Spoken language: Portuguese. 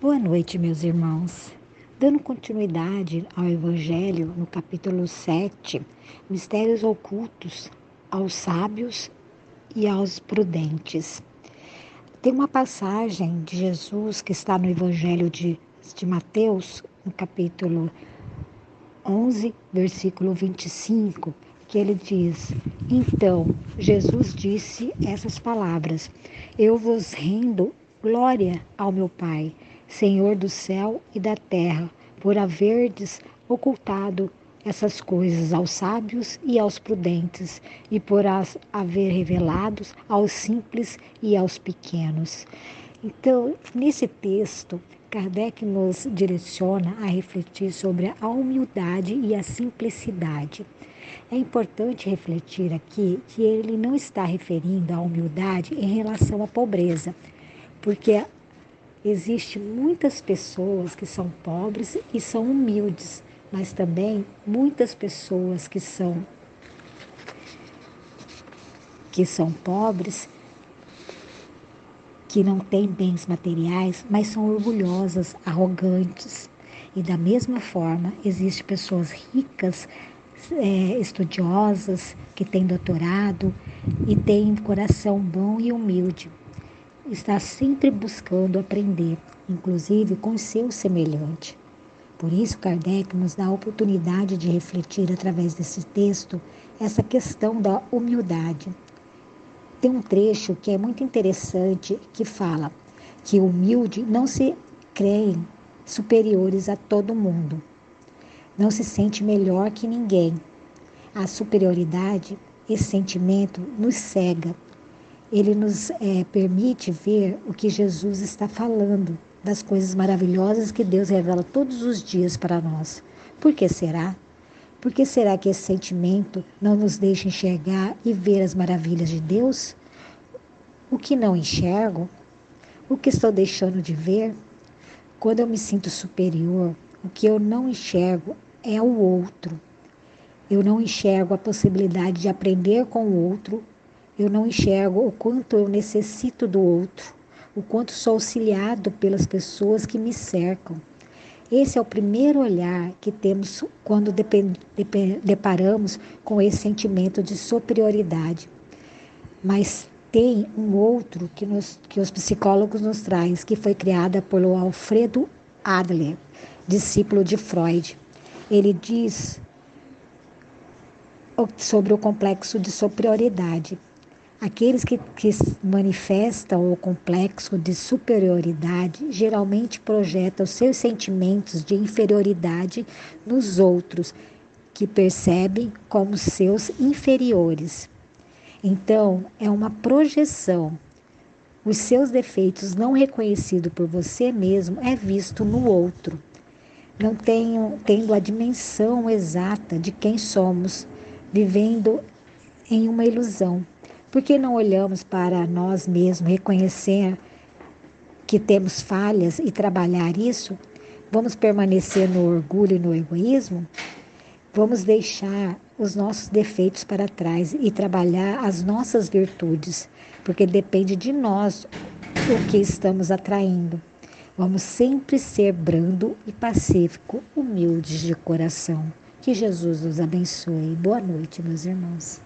Boa noite, meus irmãos. Dando continuidade ao Evangelho, no capítulo 7, mistérios ocultos aos sábios e aos prudentes. Tem uma passagem de Jesus que está no Evangelho de, de Mateus, no capítulo 11, versículo 25, que ele diz: Então Jesus disse essas palavras: Eu vos rendo glória ao meu Pai Senhor do céu e da terra, por haverdes ocultado essas coisas aos sábios e aos prudentes, e por as haver revelados aos simples e aos pequenos. Então, nesse texto, Kardec nos direciona a refletir sobre a humildade e a simplicidade. É importante refletir aqui que ele não está referindo à humildade em relação à pobreza, porque Existem muitas pessoas que são pobres e são humildes, mas também muitas pessoas que são que são pobres, que não têm bens materiais, mas são orgulhosas, arrogantes. E da mesma forma, existem pessoas ricas, é, estudiosas, que têm doutorado e têm coração bom e humilde está sempre buscando aprender, inclusive com seu semelhante. Por isso, Kardec nos dá a oportunidade de refletir através desse texto essa questão da humildade. Tem um trecho que é muito interessante que fala que humilde não se creem superiores a todo mundo, não se sente melhor que ninguém. A superioridade, esse sentimento, nos cega ele nos é, permite ver o que Jesus está falando, das coisas maravilhosas que Deus revela todos os dias para nós. Por que será? Por que será que esse sentimento não nos deixa enxergar e ver as maravilhas de Deus? O que não enxergo? O que estou deixando de ver? Quando eu me sinto superior, o que eu não enxergo é o outro. Eu não enxergo a possibilidade de aprender com o outro eu não enxergo o quanto eu necessito do outro, o quanto sou auxiliado pelas pessoas que me cercam. Esse é o primeiro olhar que temos quando deparamos com esse sentimento de superioridade. Mas tem um outro que, nos, que os psicólogos nos trazem, que foi criada por Alfredo Adler, discípulo de Freud. Ele diz sobre o complexo de superioridade. Aqueles que, que manifestam o complexo de superioridade geralmente projetam seus sentimentos de inferioridade nos outros, que percebem como seus inferiores. Então, é uma projeção. Os seus defeitos não reconhecidos por você mesmo é visto no outro. Não tenho, tendo a dimensão exata de quem somos, vivendo em uma ilusão. Por que não olhamos para nós mesmos, reconhecer que temos falhas e trabalhar isso? Vamos permanecer no orgulho e no egoísmo? Vamos deixar os nossos defeitos para trás e trabalhar as nossas virtudes, porque depende de nós o que estamos atraindo. Vamos sempre ser brando e pacífico, humildes de coração. Que Jesus nos abençoe. Boa noite, meus irmãos.